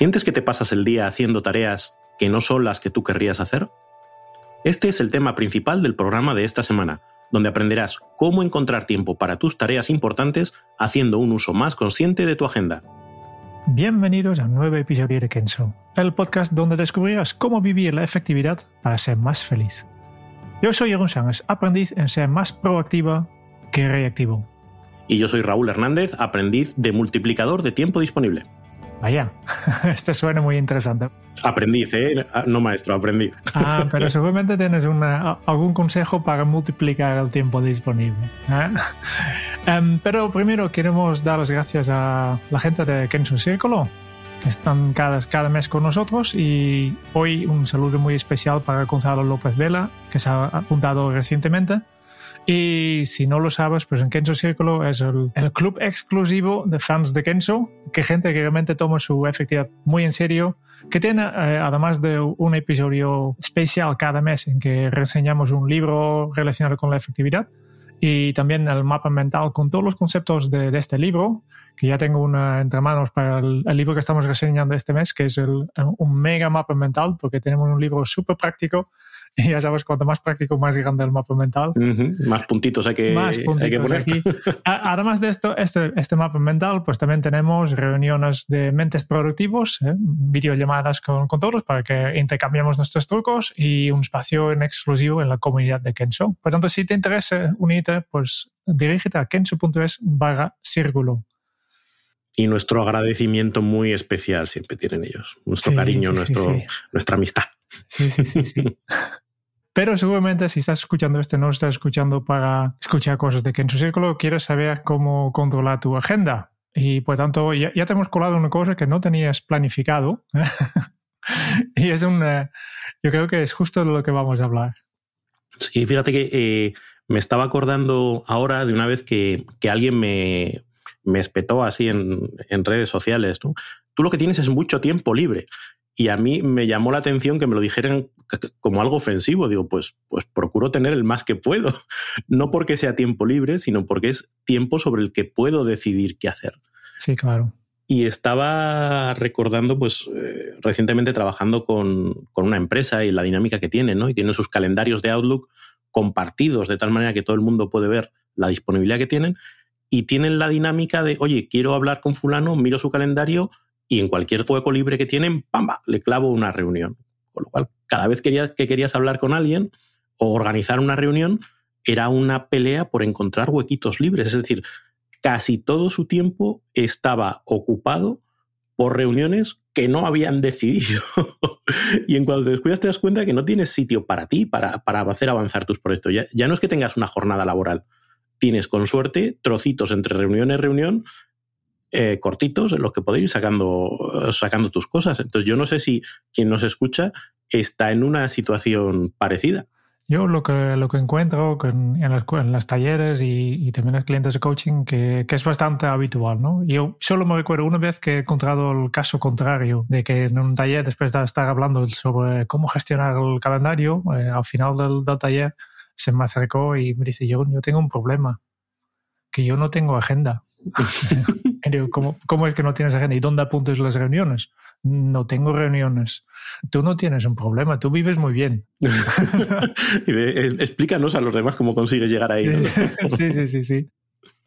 ¿Sientes que te pasas el día haciendo tareas que no son las que tú querrías hacer? Este es el tema principal del programa de esta semana, donde aprenderás cómo encontrar tiempo para tus tareas importantes haciendo un uso más consciente de tu agenda. Bienvenidos a un nuevo episodio de Kenso, el podcast donde descubrirás cómo vivir la efectividad para ser más feliz. Yo soy Jeroen Sánchez, aprendiz en ser más proactiva que reactivo. Y yo soy Raúl Hernández, aprendiz de multiplicador de tiempo disponible. Vaya, este suena muy interesante. Aprendiz, ¿eh? No maestro, aprendiz. Ah, pero seguramente tienes una, algún consejo para multiplicar el tiempo disponible. ¿eh? Um, pero primero queremos dar las gracias a la gente de Kenzo Círculo, que están cada, cada mes con nosotros. Y hoy un saludo muy especial para Gonzalo López Vela, que se ha apuntado recientemente. Y si no lo sabes, pues en Kenzo Círculo es el, el, club exclusivo de fans de Kenzo, que gente que realmente toma su efectividad muy en serio, que tiene, eh, además de un episodio especial cada mes en que reseñamos un libro relacionado con la efectividad, y también el mapa mental con todos los conceptos de, de este libro, que ya tengo una entre manos para el, el, libro que estamos reseñando este mes, que es el, un mega mapa mental, porque tenemos un libro súper práctico y ya sabes, cuanto más práctico, más grande el mapa mental. Uh -huh. Más puntitos hay que, más puntitos hay que poner. Aquí. Además de esto, este, este mapa mental, pues también tenemos reuniones de mentes productivos, ¿eh? videollamadas con, con todos para que intercambiemos nuestros trucos y un espacio en exclusivo en la comunidad de Kenso. Por tanto, si te interesa unirte, pues dirígete a kenso.es barra círculo y nuestro agradecimiento muy especial siempre tienen ellos. Nuestro sí, cariño, sí, nuestro, sí, nuestra amistad. Sí, sí, sí, sí. Pero seguramente si estás escuchando esto, no estás escuchando para escuchar cosas de Kenzo Círculo, quieres saber cómo controlar tu agenda. Y por tanto, ya, ya te hemos colado una cosa que no tenías planificado. y es un... yo creo que es justo de lo que vamos a hablar. Sí, fíjate que eh, me estaba acordando ahora de una vez que, que alguien me, me espetó así en, en redes sociales. ¿no? Tú lo que tienes es mucho tiempo libre. Y a mí me llamó la atención que me lo dijeran como algo ofensivo. Digo, pues, pues procuro tener el más que puedo. No porque sea tiempo libre, sino porque es tiempo sobre el que puedo decidir qué hacer. Sí, claro. Y estaba recordando, pues, eh, recientemente trabajando con, con, una empresa y la dinámica que tienen, ¿no? Y tienen sus calendarios de Outlook compartidos de tal manera que todo el mundo puede ver la disponibilidad que tienen y tienen la dinámica de, oye, quiero hablar con fulano, miro su calendario y en cualquier hueco libre que tienen, ¡pamba!, le clavo una reunión. Con lo cual, cada vez que querías hablar con alguien o organizar una reunión, era una pelea por encontrar huequitos libres. Es decir, casi todo su tiempo estaba ocupado por reuniones que no habían decidido. y en cuanto te descuidas te das cuenta que no tienes sitio para ti, para, para hacer avanzar tus proyectos. Ya, ya no es que tengas una jornada laboral, tienes con suerte trocitos entre reunión y reunión eh, cortitos en los que podéis ir sacando, sacando tus cosas. Entonces yo no sé si quien nos escucha está en una situación parecida. Yo lo que, lo que encuentro en, en, las, en las talleres y, y, también en clientes de coaching que, que, es bastante habitual. ¿no? Yo solo me recuerdo una vez que he encontrado el caso contrario, de que en un taller, después de estar hablando sobre cómo gestionar el calendario, eh, al final del, del taller se me acercó y me dice, yo, yo tengo un problema, que yo no tengo agenda. ¿cómo, ¿cómo, es que no tienes agenda? ¿Y dónde apuntes las reuniones? No tengo reuniones. Tú no tienes un problema, tú vives muy bien. explícanos a los demás cómo consigues llegar ahí. ¿no? sí, sí, sí, sí.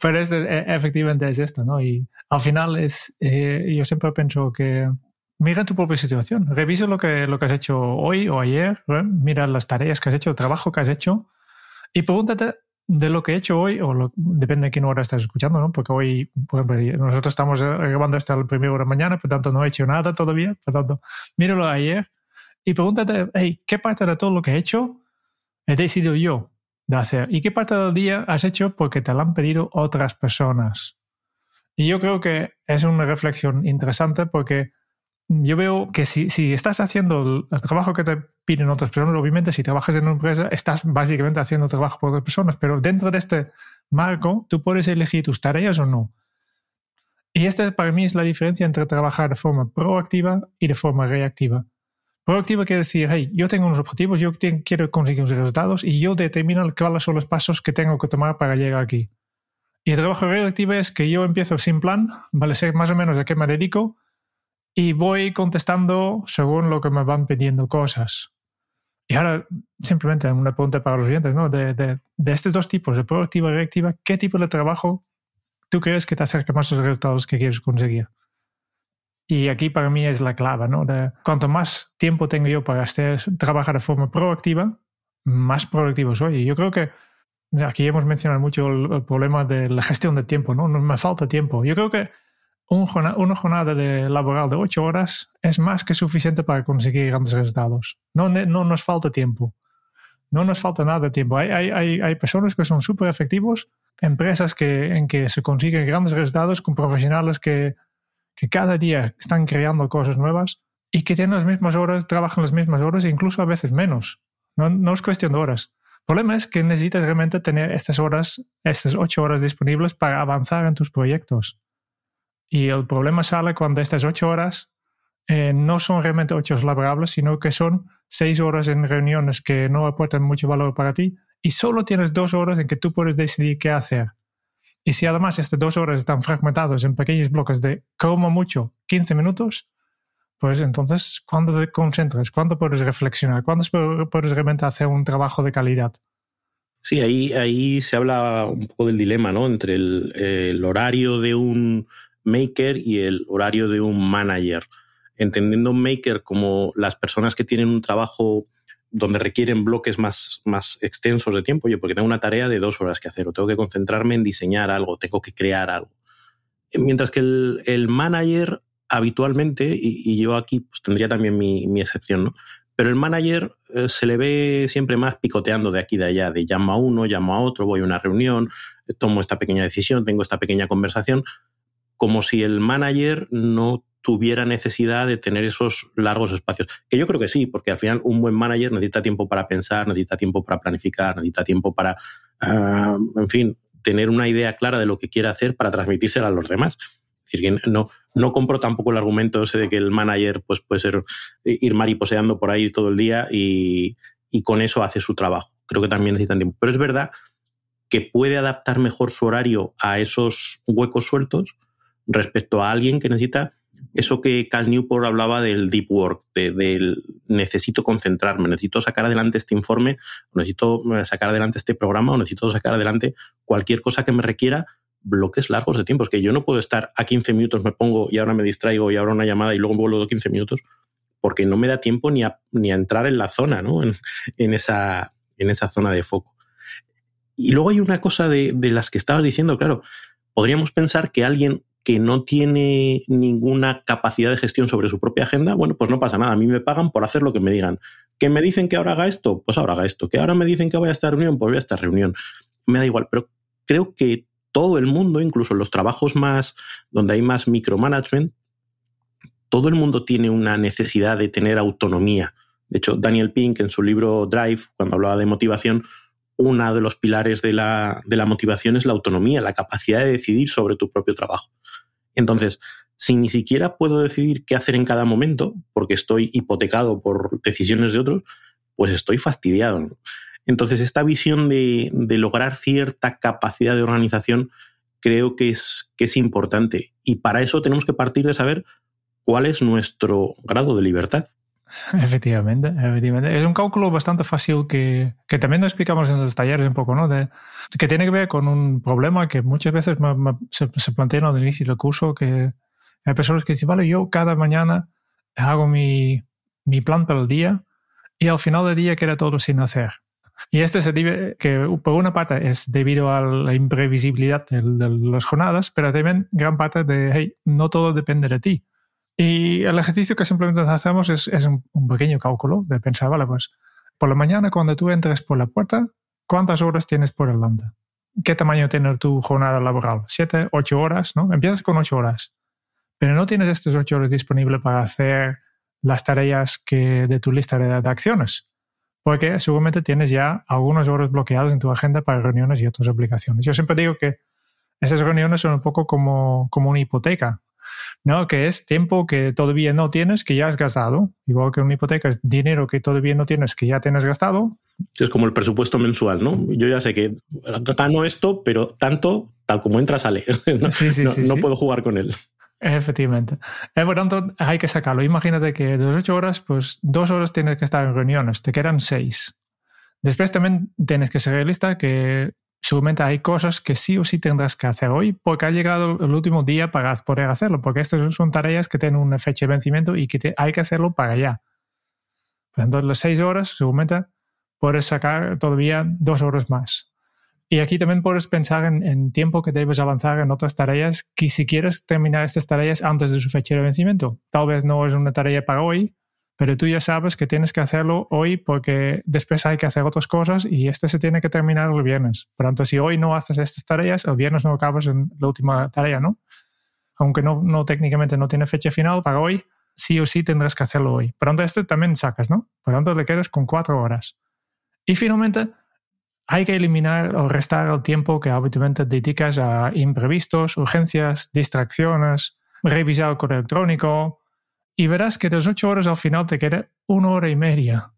Pero es, efectivamente es esto, ¿no? Y al final es, eh, yo siempre pienso que mira tu propia situación, revisa lo que, lo que has hecho hoy o ayer, ¿eh? mira las tareas que has hecho, el trabajo que has hecho y pregúntate de lo que he hecho hoy, o lo, depende de qué hora estás escuchando, ¿no? Porque hoy, por ejemplo, nosotros estamos grabando hasta la primera hora de mañana, por tanto no he hecho nada todavía, por tanto, míralo ayer y pregúntate, hey, ¿qué parte de todo lo que he hecho he decidido yo de hacer. ¿Y qué parte del día has hecho porque te lo han pedido otras personas? Y yo creo que es una reflexión interesante porque yo veo que si, si estás haciendo el, trabajo que te piden otras personas, obviamente si trabajas en una empresa, estás básicamente haciendo trabajo por otras personas, pero dentro de este marco, tú puedes elegir tus tareas o no. Y esta para mí es la diferencia entre trabajar de forma proactiva y de forma reactiva. Proactiva quiere decir, hey, yo tengo unos objetivos, yo quiero conseguir unos resultados y yo determino cuáles son los pasos que tengo que tomar para llegar aquí. Y el trabajo reactivo es que yo empiezo sin plan, vale, sé más o menos a qué me dedico y voy contestando según lo que me van pidiendo cosas. Y ahora, simplemente una pregunta para los oyentes, ¿no? De, de, de estos dos tipos, de proactiva y reactiva, ¿qué tipo de trabajo tú crees que te acerca más a los resultados que quieres conseguir? Y aquí para mí es la clave, ¿no? De cuanto más tiempo tengo yo para hacer, trabajar de forma proactiva, más productivo soy. Y yo creo que aquí hemos mencionado mucho el, problema de la gestión del tiempo, ¿no? Me falta tiempo. Yo creo que una jornada de laboral de ocho horas es más que suficiente para conseguir grandes resultados. No, no nos falta tiempo. No nos falta nada de tiempo. Hay, hay, hay personas que son súper efectivos, empresas que, en que se consiguen grandes resultados con profesionales que que cada día están creando cosas nuevas y que tienen las mismas horas, trabajan las mismas horas e incluso a veces menos. No, no es cuestión de horas. El problema es que necesitas realmente tener estas horas, estas ocho horas disponibles para avanzar en tus proyectos. Y el problema sale cuando estas ocho horas eh, no son realmente ocho laborables, sino que son seis horas en reuniones que no aportan mucho valor para ti y solo tienes dos horas en que tú puedes decidir qué hacer. Y si además estas dos horas están fragmentadas en pequeños bloques de como mucho 15 minutos, pues entonces, ¿cuándo te concentras? ¿Cuándo puedes reflexionar? ¿Cuándo puedes realmente hacer un trabajo de calidad? Sí, ahí, ahí se habla un poco del dilema, ¿no? Entre el, el horario de un maker y el horario de un manager. Entendiendo maker como las personas que tienen un trabajo donde requieren bloques más, más extensos de tiempo, yo porque tengo una tarea de dos horas que hacer, o tengo que concentrarme en diseñar algo, tengo que crear algo. Mientras que el, el manager habitualmente, y, yo aquí pues, tendría también mi, mi, excepción, ¿no? Pero el manager eh, se le ve siempre más picoteando de aquí y de allá, de llamo a uno, llamo a otro, voy a una reunión, tomo esta pequeña decisión, tengo esta pequeña conversación, como si el manager no tuviera necesidad de tener esos largos espacios. Que yo creo que sí, porque al final un buen manager necesita tiempo para pensar, necesita tiempo para planificar, necesita tiempo para, uh, en fin, tener una idea clara de lo que quiere hacer para transmitírsela a los demás. Es decir, que no, no compro tampoco el argumento ese de que el manager pues, puede ser ir mariposeando por ahí todo el día y, y con eso hace su trabajo. Creo que también necesitan tiempo. Pero es verdad que puede adaptar mejor su horario a esos huecos sueltos respecto a alguien que necesita eso que Cal Newport hablaba del deep work, del necesito concentrarme, necesito sacar adelante este informe, necesito eh, sacar adelante este programa o necesito sacar adelante cualquier cosa que me requiera bloques largos de tiempo. Es que yo no puedo estar a 15 minutos, me pongo y ahora me distraigo y ahora una llamada y luego vuelvo a 15 minutos porque no me da tiempo ni a, ni a entrar en la zona, ¿no? en, esa, en esa zona de foco. Y luego hay una cosa de, de las que estabas diciendo, claro, podríamos pensar que alguien que no tiene ninguna capacidad de gestión sobre su propia agenda, bueno, pues no pasa nada. A mí me pagan por hacer lo que me digan. ¿Que me dicen que ahora haga esto? Pues ahora haga esto. ¿Que ahora me dicen que vaya a esta reunión? Pues voy a esta reunión. Me da igual, pero creo que todo el mundo, incluso los trabajos más donde hay más micromanagement, todo el mundo tiene una necesidad de tener autonomía. De hecho, Daniel Pink en su libro Drive, cuando hablaba de motivación, uno de los pilares de la, de la motivación es la autonomía, la capacidad de decidir sobre tu propio trabajo. Entonces, si ni siquiera puedo decidir qué hacer en cada momento, porque estoy hipotecado por decisiones de otros, pues estoy fastidiado. Entonces, esta visión de, lograr cierta capacidad de organización creo que es importante. Y para eso tenemos que partir de saber cuál es nuestro grado de libertad. Efectivamente, efectivamente. Es un cálculo bastante fácil que, que, también lo explicamos en los talleres un poco, ¿no? De, que tiene que ver con un problema que muchas veces se, se, plantea al inicio del curso, que hay personas que dicen, vale, yo cada mañana hago mi, mi plan para el día y al final del día queda todo sin hacer. Y esto se debe, que por una parte es debido a la imprevisibilidad de, de las jornadas, pero también gran parte de, hey, no todo depende de ti y el ejercicio que simplemente hacemos es, un, pequeño cálculo de pensar, vale, pues por la mañana cuando tú entres por la puerta, ¿cuántas horas tienes por delante? ¿Qué tamaño tiene tu jornada laboral? ¿Siete, ocho horas? ¿no? Empiezas con ocho horas, pero no tienes estas ocho horas disponibles para hacer las tareas que, de tu lista de, acciones, porque seguramente tienes ya algunas horas bloqueadas en tu agenda para reuniones y otras aplicaciones. Yo siempre digo que esas reuniones son un poco como, como una hipoteca. ¿No? Que es tiempo que todavía no tienes, que ya has gastado. Igual que una hipoteca es dinero que todavía no tienes, que ya tienes gastado. Es como el presupuesto mensual, ¿no? Yo ya sé que gano esto, pero tanto, tal como entra, sale. no, sí, sí, sí, no puedo jugar con él. Efectivamente. Eh, por tanto, hay que sacarlo. Imagínate que de las ocho horas, pues dos horas tienes que estar en reuniones, te quedan seis. Después también tienes que ser realista que seguramente hay cosas que sí o sí tendrás que hacer hoy porque ha llegado el último día para poder hacerlo, porque estas son tareas que tienen una fecha de vencimiento y que hay que hacerlo para allá. Pues entonces, las seis horas, seguramente puedes sacar todavía dos horas más. Y aquí también puedes pensar en, en, tiempo que debes avanzar en otras tareas, que si quieres terminar estas tareas antes de su fecha de vencimiento. Tal vez no es una tarea para hoy, pero tú ya sabes que tienes que hacerlo hoy porque después hay que hacer otras cosas y este se tiene que terminar el viernes. Por tanto, si hoy no haces estas tareas, el viernes no acabas en la última tarea, ¿no? Aunque no, no técnicamente no tiene fecha final para hoy, sí o sí tendrás que hacerlo hoy. Por tanto, este también sacas, ¿no? Por tanto, le quedas con cuatro horas. Y finalmente, hay que eliminar o restar el tiempo que habitualmente dedicas a imprevistos, urgencias, distracciones, revisar el correo electrónico, y verás que de las ocho horas al final te queda una hora y media.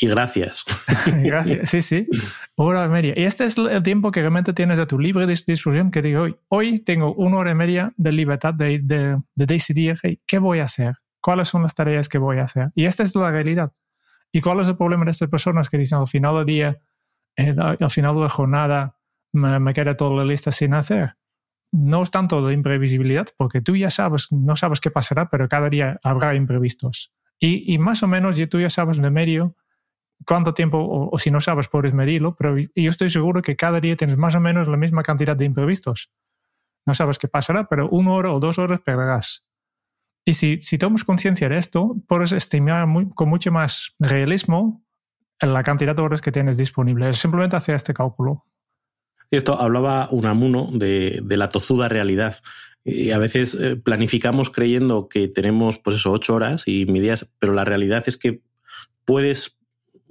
Y gracias. gracias, sí, sí. Hora y media. Y este es el tiempo que realmente tienes a tu libre disposición, que digo, hoy, hoy tengo una hora y media de libertad de, de, de decidir qué voy a hacer, cuáles son las tareas que voy a hacer. Y esta es la realidad. ¿Y cuál es el problema de estas personas que dicen al final del día, eh, al final de la jornada, me, me queda toda la lista sin hacer? No es tanto de imprevisibilidad, porque tú ya sabes, no sabes qué pasará, pero cada día habrá imprevistos. Y, más o menos tú ya sabes de medio cuánto tiempo, o, si no sabes, puedes medirlo, pero yo estoy seguro que cada día tienes más o menos la misma cantidad de imprevistos. No sabes qué pasará, pero una hora o dos horas perderás. Y si, si tomas conciencia de esto, puedes estimar con mucho más realismo la cantidad de horas que tienes disponibles. Simplemente hacer este cálculo. Esto hablaba Unamuno de, de la tozuda realidad. Y a veces eh, planificamos creyendo que tenemos, pues eso, ocho horas y medidas, pero la realidad es que puedes,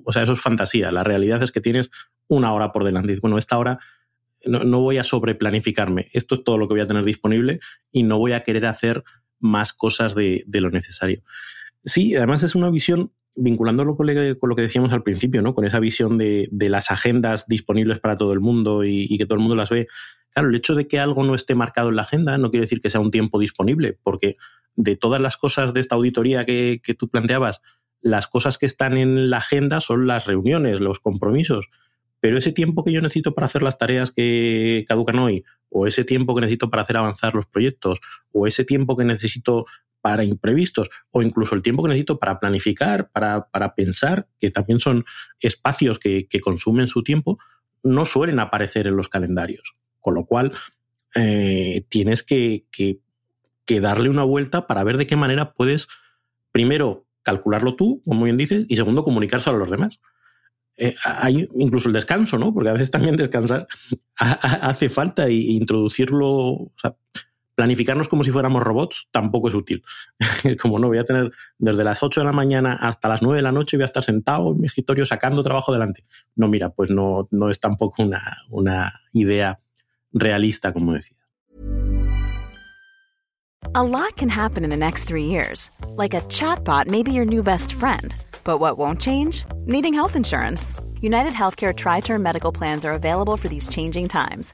o sea, eso es fantasía. La realidad es que tienes una hora por delante. Bueno, esta hora no, no voy a sobreplanificarme. Esto es todo lo que voy a tener disponible y no voy a querer hacer más cosas de, de lo necesario. Sí, además es una visión vinculándolo con, lo que decíamos al principio, ¿no? Con esa visión de, las agendas disponibles para todo el mundo y, que todo el mundo las ve. Claro, el hecho de que algo no esté marcado en la agenda no quiere decir que sea un tiempo disponible, porque de todas las cosas de esta auditoría que, que tú planteabas, las cosas que están en la agenda son las reuniones, los compromisos. Pero ese tiempo que yo necesito para hacer las tareas que caducan hoy, o ese tiempo que necesito para hacer avanzar los proyectos, o ese tiempo que necesito para imprevistos o incluso el tiempo que necesito para planificar, para, para pensar, que también son espacios que, que, consumen su tiempo, no suelen aparecer en los calendarios. Con lo cual, eh, tienes que, que, darle una vuelta para ver de qué manera puedes, primero, calcularlo tú, como bien dices, y segundo, comunicárselo a los demás. Eh, hay incluso el descanso, ¿no? Porque a veces también descansar hace falta y introducirlo, planificarnos como si fuéramos robots tampoco es útil. como no voy a tener desde las 8 de la mañana hasta las 9 de la noche voy a estar sentado en mi escritorio sacando trabajo delante. No, mira, pues no, no es tampoco una, una idea realista, como decía. A lot can happen in the next three years. Like a chatbot may be your new best friend. But what won't change? Needing health insurance. United Healthcare Tri Term Medical Plans are available for these changing times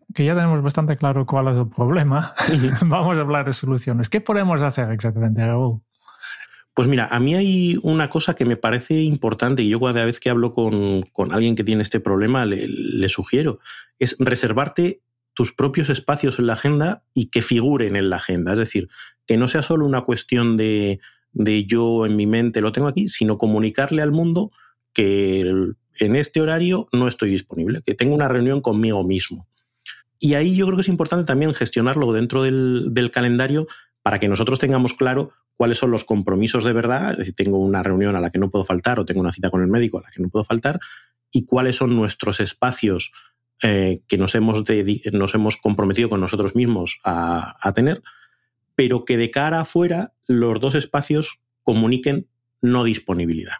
que ya tenemos bastante claro cuál es el problema. Vamos a hablar de soluciones. ¿Qué podemos hacer exactamente, Raúl? Pues mira, a mí hay una cosa que me parece importante y yo cada vez que hablo con, con alguien que tiene este problema le, le, sugiero, es reservarte tus propios espacios en la agenda y que figuren en la agenda. Es decir, que no sea solo una cuestión de, de yo en mi mente lo tengo aquí, sino comunicarle al mundo que en este horario no estoy disponible, que tengo una reunión conmigo mismo. Y ahí yo creo que es importante también gestionarlo dentro del, calendario para que nosotros tengamos claro cuáles son los compromisos de verdad, es decir, tengo una reunión a la que no puedo faltar o tengo una cita con el médico a la que no puedo faltar, y cuáles son nuestros espacios eh, que nos hemos, nos hemos comprometido con nosotros mismos a, a tener, pero que de cara afuera los dos espacios comuniquen no disponibilidad.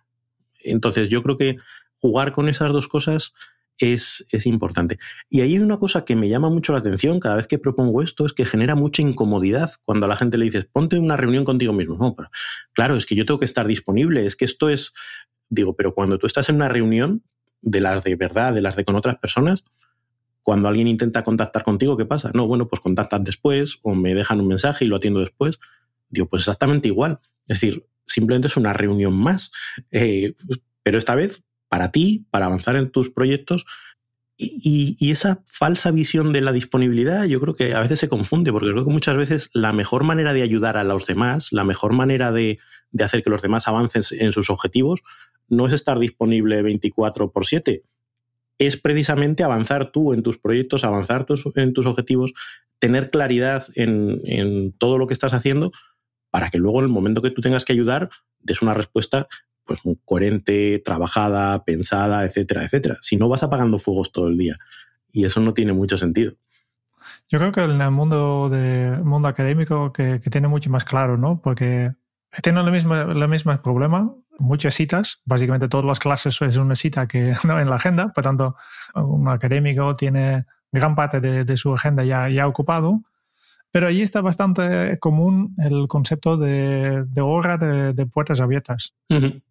Entonces yo creo que jugar con esas dos cosas es, es, importante. Y ahí hay una cosa que me llama mucho la atención cada vez que propongo esto, es que genera mucha incomodidad cuando a la gente le dices, ponte una reunión contigo mismo. No, pero claro, es que yo tengo que estar disponible, es que esto es, digo, pero cuando tú estás en una reunión de las de verdad, de las de con otras personas, cuando alguien intenta contactar contigo, ¿qué pasa? No, bueno, pues contactas después o me dejan un mensaje y lo atiendo después. Digo, pues exactamente igual. Es decir, simplemente es una reunión más. Eh, pero esta vez para ti, para avanzar en tus proyectos. Y, esa falsa visión de la disponibilidad yo creo que a veces se confunde, porque creo que muchas veces la mejor manera de ayudar a los demás, la mejor manera de, de hacer que los demás avancen en sus objetivos, no es estar disponible 24 por 7, es precisamente avanzar tú en tus proyectos, avanzar tus, en tus objetivos, tener claridad en, en todo lo que estás haciendo para que luego en el momento que tú tengas que ayudar des una respuesta pues coherente, trabajada, pensada, etcétera, etcétera. Si no vas apagando fuegos todo el día. Y eso no tiene mucho sentido. Yo creo que en el mundo, de, mundo académico que, que tiene mucho más claro, ¿no? Porque tiene el mismo, el mismo problema, muchas citas, básicamente todas las clases es una cita que no en la agenda, por tanto, un académico tiene gran parte de, de su agenda ya, ya ocupado, pero allí está bastante común el concepto de, de hora de, de, puertas abiertas. Uh -huh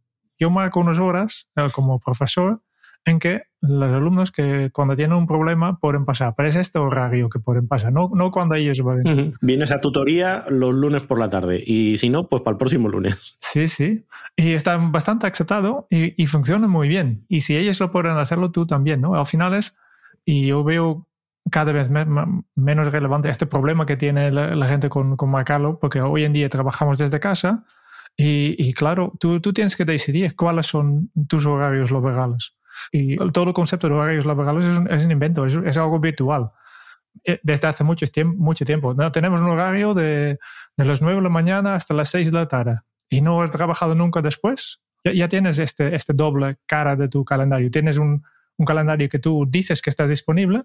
yo marco unas horas eh, como profesor en que los alumnos que cuando tienen un problema pueden pasar, pero es este horario que pueden pasar, no, no cuando ellos van. Uh -huh. Vienes a tutoría los lunes por la tarde y si no, pues para el próximo lunes. Sí, sí. Y está bastante aceptado y, y funciona muy bien. Y si ellos lo pueden hacerlo, tú también, ¿no? Al final es, y yo veo cada vez me, menos relevante este problema que tiene la, la gente con, con Marcalo, porque hoy en día trabajamos desde casa y, y claro, tú, tú, tienes que decidir cuáles son tus horarios laborales. Y todo el concepto de horarios laborales es un, es un invento, es, es, algo virtual. Eh, desde hace mucho tiempo, mucho tiempo. ¿no? Tenemos un horario de, de las 9 de la mañana hasta las 6 de la tarde y no has trabajado nunca después. Ya, ya tienes este, este doble cara de tu calendario. Tienes un, un calendario que tú dices que estás disponible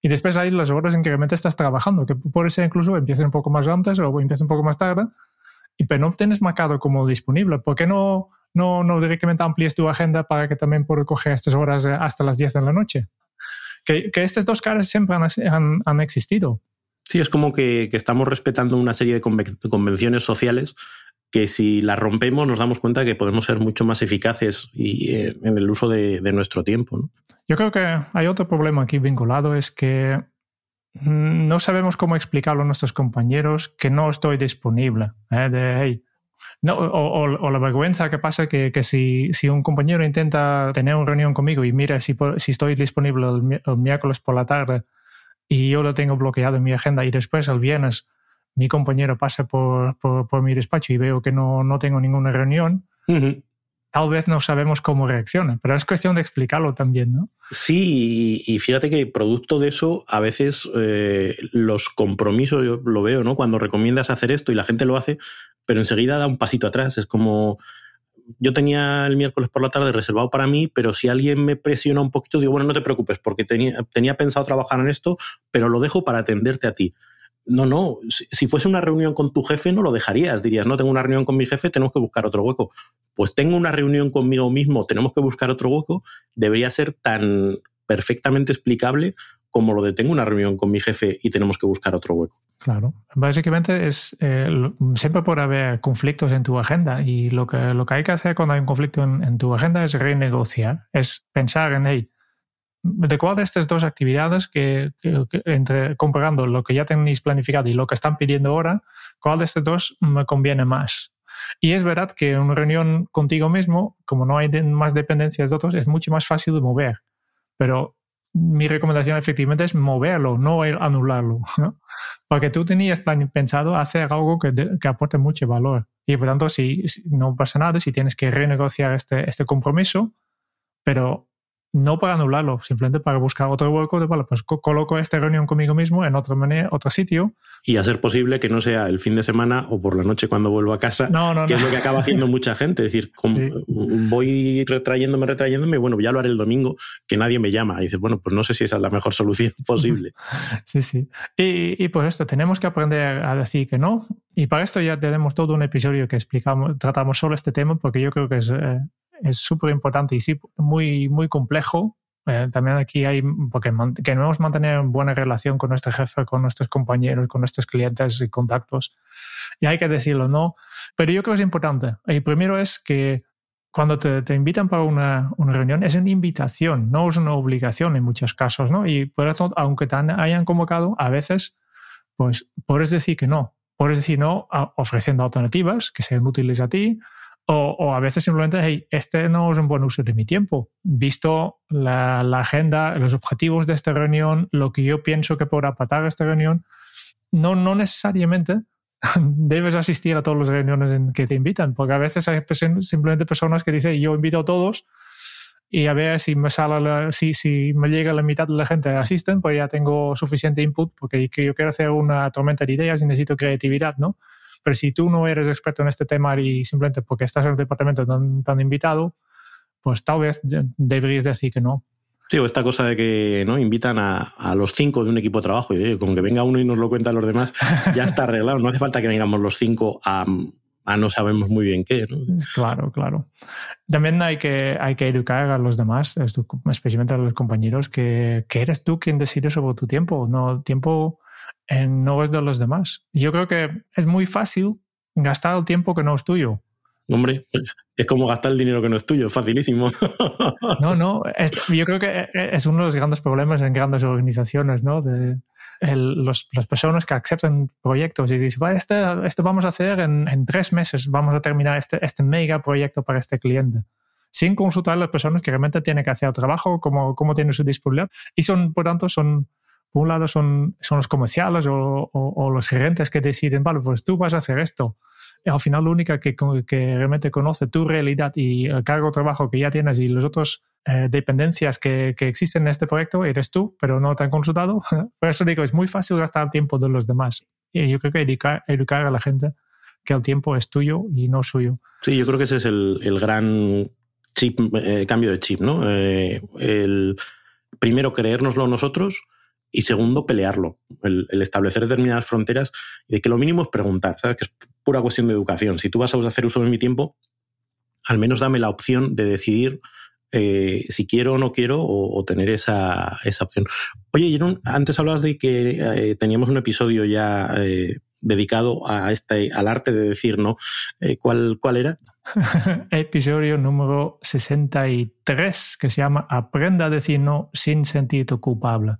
y después hay las horas en que realmente estás trabajando, que puede ser incluso empiecen un poco más antes o empiecen un poco más tarde, y pero no tienes marcado como disponible. ¿Por qué no, no, no directamente amplíes tu agenda para que también puedas coger estas horas hasta las 10 de la noche? Que, que estas dos caras siempre han, han, han existido. Sí, es como que, que, estamos respetando una serie de convenciones sociales que si las rompemos nos damos cuenta que podemos ser mucho más eficaces y, eh, en el uso de, de nuestro tiempo. ¿no? Yo creo que hay otro problema aquí vinculado, es que no sabemos cómo explicarlo a nuestros compañeros que no estoy disponible. ¿eh? O, la vergüenza que pasa que, que si, un compañero intenta tener una reunión conmigo y mira si, estoy disponible el, el, miércoles por la tarde y yo lo tengo bloqueado en mi agenda y después el viernes mi compañero pasa por, mi despacho y veo que no, no tengo ninguna reunión, tal vez no sabemos cómo reacciona, pero es cuestión de explicarlo también, ¿no? Sí, y, fíjate que producto de eso, a veces eh, los compromisos, yo lo veo, ¿no? Cuando recomiendas hacer esto y la gente lo hace, pero enseguida da un pasito atrás. Es como, yo tenía el miércoles por la tarde reservado para mí, pero si alguien me presiona un poquito, digo, bueno, no te preocupes, porque tenía, tenía pensado trabajar en esto, pero lo dejo para atenderte a ti. No, no, si, fuese una reunión con tu jefe no lo dejarías, dirías, no tengo una reunión con mi jefe, tenemos que buscar otro hueco. Pues tengo una reunión conmigo mismo, tenemos que buscar otro hueco, debería ser tan perfectamente explicable como lo de tengo una reunión con mi jefe y tenemos que buscar otro hueco. Claro, básicamente es eh, siempre puede haber conflictos en tu agenda y lo que, lo que hay que hacer cuando hay un conflicto en, en tu agenda es renegociar, es pensar en, hey, de cuál de estas dos actividades que, entre comparando lo que ya tenéis planificado y lo que están pidiendo ahora, cuál de estas dos me conviene más. Y es verdad que en una reunión contigo mismo, como no hay más dependencias de otros, es mucho más fácil de mover. Pero mi recomendación efectivamente es moverlo, no anularlo. Porque tú tenías pensado hacer algo que, aporte mucho valor. Y por tanto, si, si, no pasa nada, si tienes que renegociar este, este compromiso, pero no para anularlo, simplemente para buscar otro hueco de, vale, pues coloco esta reunión conmigo mismo en otro, otro sitio. Y a ser posible que no sea el fin de semana o por la noche cuando vuelvo a casa, que es lo que acaba haciendo mucha gente. Es decir, voy retrayéndome, retrayéndome, y bueno, ya lo haré el domingo, que nadie me llama. Y dices, bueno, pues no sé si esa es la mejor solución posible. sí, sí. Y, y por esto tenemos que aprender a decir que no. Y para esto ya tenemos todo un episodio que explicamos, tratamos solo este tema, porque yo creo que es, eh, es súper importante y sí, muy, muy complejo. Eh, también aquí hay, porque queremos mantener buena relación con nuestro jefe, con nuestros compañeros, con nuestros clientes y contactos. Y hay que decirlo, ¿no? Pero yo creo que es importante. El primero es que cuando te, te invitan para una, una, reunión, es una invitación, no es una obligación en muchos casos, ¿no? Y por eso, aunque te hayan convocado, a veces, pues puedes decir que no. Puedes decir no ofreciendo alternativas que sean útiles a ti, o, a veces simplemente, hey, este no es un buen uso de mi tiempo. Visto la, agenda, los objetivos de esta reunión, lo que yo pienso que podrá patar esta reunión, no, no necesariamente debes asistir a todas las reuniones en que te invitan, porque a veces hay simplemente personas que dicen, yo invito a todos y a ver si me sale si, si me llega la mitad de la gente asisten, pues ya tengo suficiente input, porque yo quiero hacer una tormenta de ideas y necesito creatividad, ¿no? Pero si tú no eres experto en este tema y simplemente porque estás en el departamento tan, tan invitado, pues tal vez deberías decir que no. Sí, o esta cosa de que no invitan a, a los cinco de un equipo de trabajo y con que venga uno y nos lo cuenta a los demás, ya está arreglado. No hace falta que vengamos los cinco a, a no sabemos muy bien qué. Claro, claro. También hay que, hay que educar a los demás, especialmente a los compañeros, que, que eres tú quien decide sobre tu tiempo. No, tiempo no es de los demás. Yo creo que es muy fácil gastar el tiempo que no es tuyo. Hombre, es como gastar el dinero que no es tuyo, facilísimo. No, no, yo creo que es uno de los grandes problemas en grandes organizaciones, ¿no? De las personas que aceptan proyectos y dicen, este, este vamos a hacer en, tres meses, vamos a terminar este, este mega proyecto para este cliente sin consultar a las personas que realmente tienen que hacer el trabajo, cómo, cómo tienen su disponibilidad. Y son, por tanto, son, por un lado son, son los comerciales o, los gerentes que deciden, vale, pues tú vas a hacer esto. Y al final, lo única que, que realmente conoce tu realidad y el cargo de trabajo que ya tienes y las otras eh, dependencias que, que, existen en este proyecto eres tú, pero no te han consultado. Por eso digo, es muy fácil gastar tiempo de los demás. Y yo creo que educar, educar a la gente que el tiempo es tuyo y no suyo. Sí, yo creo que ese es el, el gran chip, eh, cambio de chip, ¿no? Eh, el primero creérnoslo nosotros y segundo, pelearlo, el, establecer determinadas fronteras y de que lo mínimo es preguntar, ¿sabes? Que es pura cuestión de educación. Si tú vas a hacer uso de mi tiempo, al menos dame la opción de decidir eh, si quiero o no quiero o, tener esa, esa, opción. Oye, Jeroen, antes hablabas de que eh, teníamos un episodio ya eh, dedicado a este, al arte de decir no. ¿cuál, ¿Cuál era? episodio número 63, que se llama Aprenda a decir no sin sentirte culpable.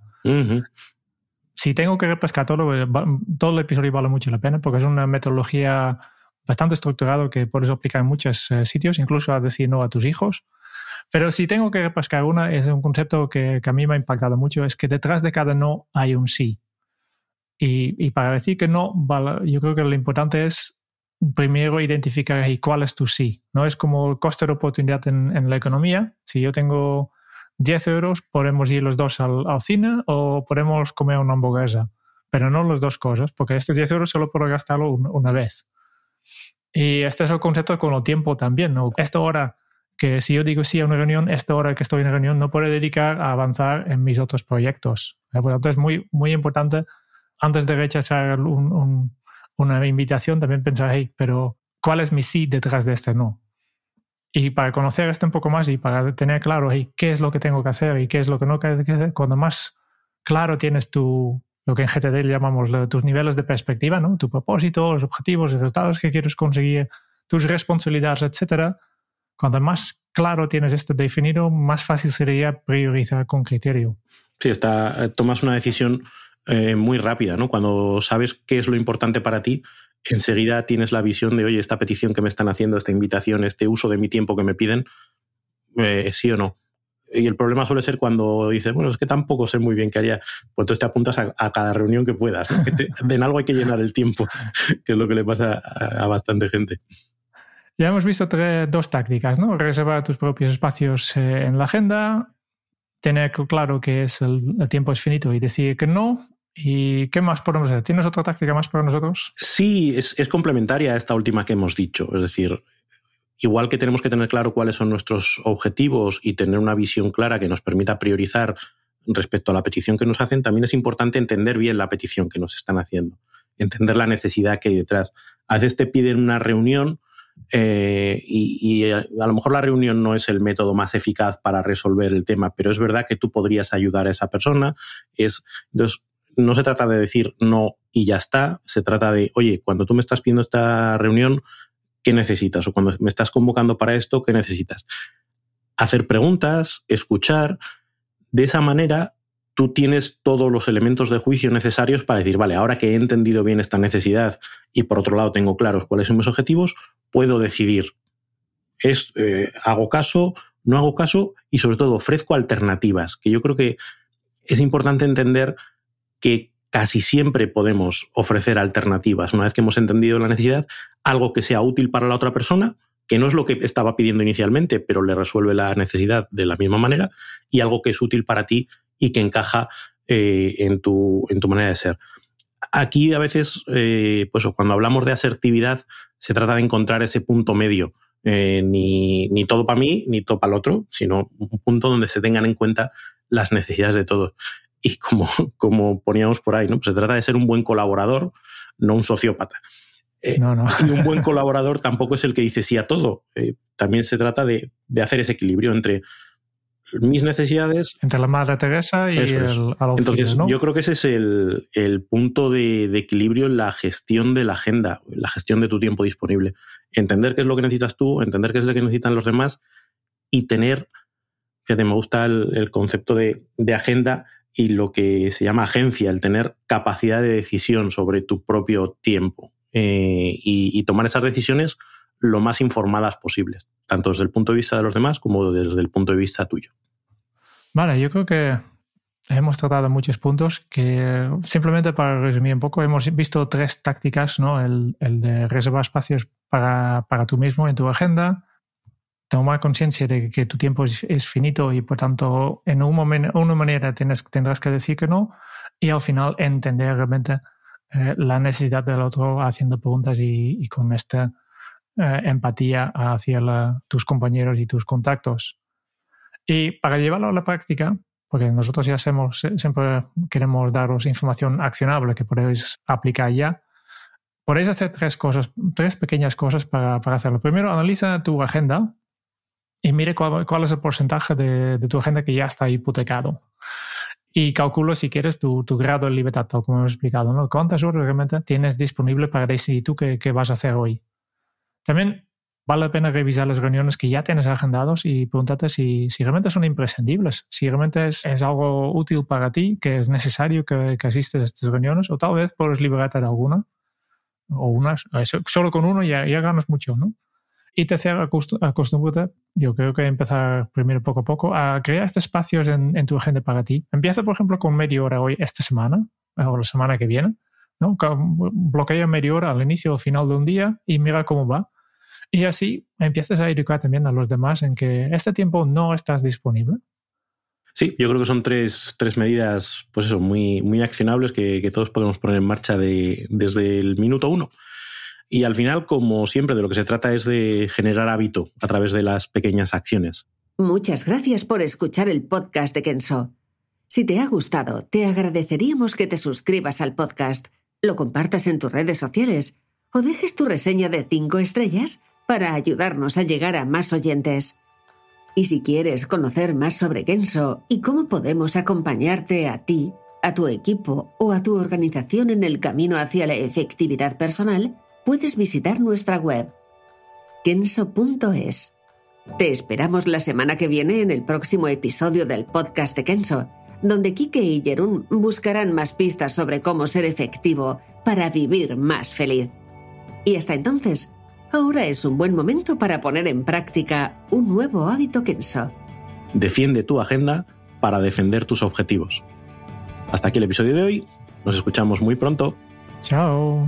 Si tengo que repescar todo, el episodio vale mucho la pena porque es una metodología bastante estructurada que puedes aplicar en muchos eh, sitios, incluso a decir no a tus hijos. Pero si tengo que repescar una, es un concepto que, a mí me ha impactado mucho, es que detrás de cada no hay un sí. Y, para decir que no, yo creo que lo importante es primero identificar cuál es tu sí. No es como coste de oportunidad en, en la economía. Si yo tengo 10 euros podemos ir los dos al, cine o podemos comer una hamburguesa, pero no las dos cosas, porque estos 10 euros solo puedo gastarlo una, vez. Y este es el concepto con el tiempo también. ¿no? Esta hora que si yo digo sí a una reunión, esta hora que estoy en reunión no puedo dedicar a avanzar en mis otros proyectos. Por lo tanto, es muy, muy importante antes de rechazar una invitación, también pensar, hey, pero ¿cuál es mi sí detrás de este no? Y para conocer esto un poco más y para tener claro qué es lo que tengo que hacer y qué es lo que no tengo que hacer, cuando más claro tienes tu, lo que en GTD llamamos tus niveles de perspectiva, ¿no? tu propósito, los objetivos, los resultados que quieres conseguir, tus responsabilidades, etcétera. Cuando más claro tienes esto definido, más fácil sería priorizar con criterio. Sí, está, tomas una decisión eh, muy rápida, ¿no? Cuando sabes qué es lo importante para ti, enseguida tienes la visión de, oye, esta petición que me están haciendo, esta invitación, este uso de mi tiempo que me piden, eh, sí o no. Y el problema suele ser cuando dices, bueno, es que tampoco sé muy bien qué haría. Pues entonces te apuntas a, cada reunión que puedas. de en algo hay que llenar el tiempo, que es lo que le pasa a, bastante gente. Ya hemos visto dos tácticas, ¿no? Reservar tus propios espacios eh, en la agenda, tener claro que es el, el, tiempo es finito y decir que no, ¿Y qué más podemos hacer? ¿Tienes otra táctica más para nosotros? Sí, es, complementaria a esta última que hemos dicho. Es decir, igual que tenemos que tener claro cuáles son nuestros objetivos y tener una visión clara que nos permita priorizar respecto a la petición que nos hacen, también es importante entender bien la petición que nos están haciendo, entender la necesidad que hay detrás. A veces te piden una reunión eh, y, a, lo mejor la reunión no es el método más eficaz para resolver el tema, pero es verdad que tú podrías ayudar a esa persona. Es, entonces, no se trata de decir no y ya está, se trata de, oye, cuando tú me estás pidiendo esta reunión, ¿qué necesitas? O cuando me estás convocando para esto, ¿qué necesitas? Hacer preguntas, escuchar. De esa manera, tú tienes todos los elementos de juicio necesarios para decir, vale, ahora que he entendido bien esta necesidad y por otro lado tengo claros cuáles son mis objetivos, puedo decidir. Es, eh, hago caso, no hago caso y sobre todo ofrezco alternativas, que yo creo que es importante entender que casi siempre podemos ofrecer alternativas una vez que hemos entendido la necesidad, algo que sea útil para la otra persona, que no es lo que estaba pidiendo inicialmente, pero le resuelve la necesidad de la misma manera, y algo que es útil para ti y que encaja eh, en, tu, en, tu, manera de ser. Aquí a veces, eh, pues cuando hablamos de asertividad, se trata de encontrar ese punto medio. Eh, ni, ni, todo para mí, ni todo para el otro, sino un punto donde se tengan en cuenta las necesidades de todos y como, como poníamos por ahí, ¿no? Pues se trata de ser un buen colaborador, no un sociópata. Eh, y un buen colaborador tampoco es el que dice sí a todo. Eh, también se trata de, hacer ese equilibrio entre mis necesidades. Entre la Madre Teresa y el, Entonces, yo creo que ese es el, punto de, de, equilibrio en la gestión de la agenda, la gestión de tu tiempo disponible. Entender qué es lo que necesitas tú, entender qué es lo que necesitan los demás y tener, fíjate, me gusta el, concepto de, de agenda y lo que se llama agencia, el tener capacidad de decisión sobre tu propio tiempo eh, y, tomar esas decisiones lo más informadas posibles, tanto desde el punto de vista de los demás como desde el punto de vista tuyo. Vale, yo creo que hemos tratado muchos puntos que simplemente para resumir un poco, hemos visto tres tácticas, ¿no? El, el de reservar espacios para, para tú mismo en tu agenda, tomar conciencia de que tu tiempo es, finito y por tanto en un momento, una manera tienes, tendrás que decir que no y al final entender realmente eh, la necesidad del otro haciendo preguntas y, con esta eh, empatía hacia tus compañeros y tus contactos. Y para llevarlo a la práctica, porque nosotros ya hacemos, siempre queremos daros información accionable que podéis aplicar ya, podéis hacer tres cosas, tres pequeñas cosas para, para hacerlo. Primero, analiza tu agenda y mire cuál, es el porcentaje de, tu agenda que ya está hipotecado. Y calculo, si quieres, tu, grado de libertad, como hemos explicado, ¿no? ¿Cuántas horas realmente tienes disponible para decidir tú qué, vas a hacer hoy? También vale la pena revisar las reuniones que ya tienes agendados y pregúntate si, si realmente son imprescindibles, si realmente es, algo útil para ti, que es necesario que, que asistes a estas reuniones, o tal vez puedes liberarte de alguna, o unas, solo con uno ya, ya ganas mucho, ¿no? Y tercero, acostúmbrate, yo creo que empezar primero poco a poco a crear estos espacios en, tu agenda para ti. Empieza, por ejemplo, con media hora hoy, esta semana, o la semana que viene. ¿no? Bloquea media hora al inicio o al final de un día y mira cómo va. Y así empiezas a educar también a los demás en que este tiempo no estás disponible. Sí, yo creo que son tres, tres medidas, pues eso, muy, muy accionables que, que todos podemos poner en marcha de, desde el minuto uno. Y al final, como siempre, de lo que se trata es de generar hábito a través de las pequeñas acciones. Muchas gracias por escuchar el podcast de Kenso. Si te ha gustado, te agradeceríamos que te suscribas al podcast, lo compartas en tus redes sociales o dejes tu reseña de 5 estrellas para ayudarnos a llegar a más oyentes. Y si quieres conocer más sobre Kenso y cómo podemos acompañarte a ti, a tu equipo o a tu organización en el camino hacia la efectividad personal, puedes visitar nuestra web kenso.es. Te esperamos la semana que viene en el próximo episodio del podcast de Kenso, donde Kike y Jerún buscarán más pistas sobre cómo ser efectivo para vivir más feliz. Y hasta entonces, ahora es un buen momento para poner en práctica un nuevo hábito Kenso. Defiende tu agenda para defender tus objetivos. Hasta aquí el episodio de hoy. Nos escuchamos muy pronto. Chao.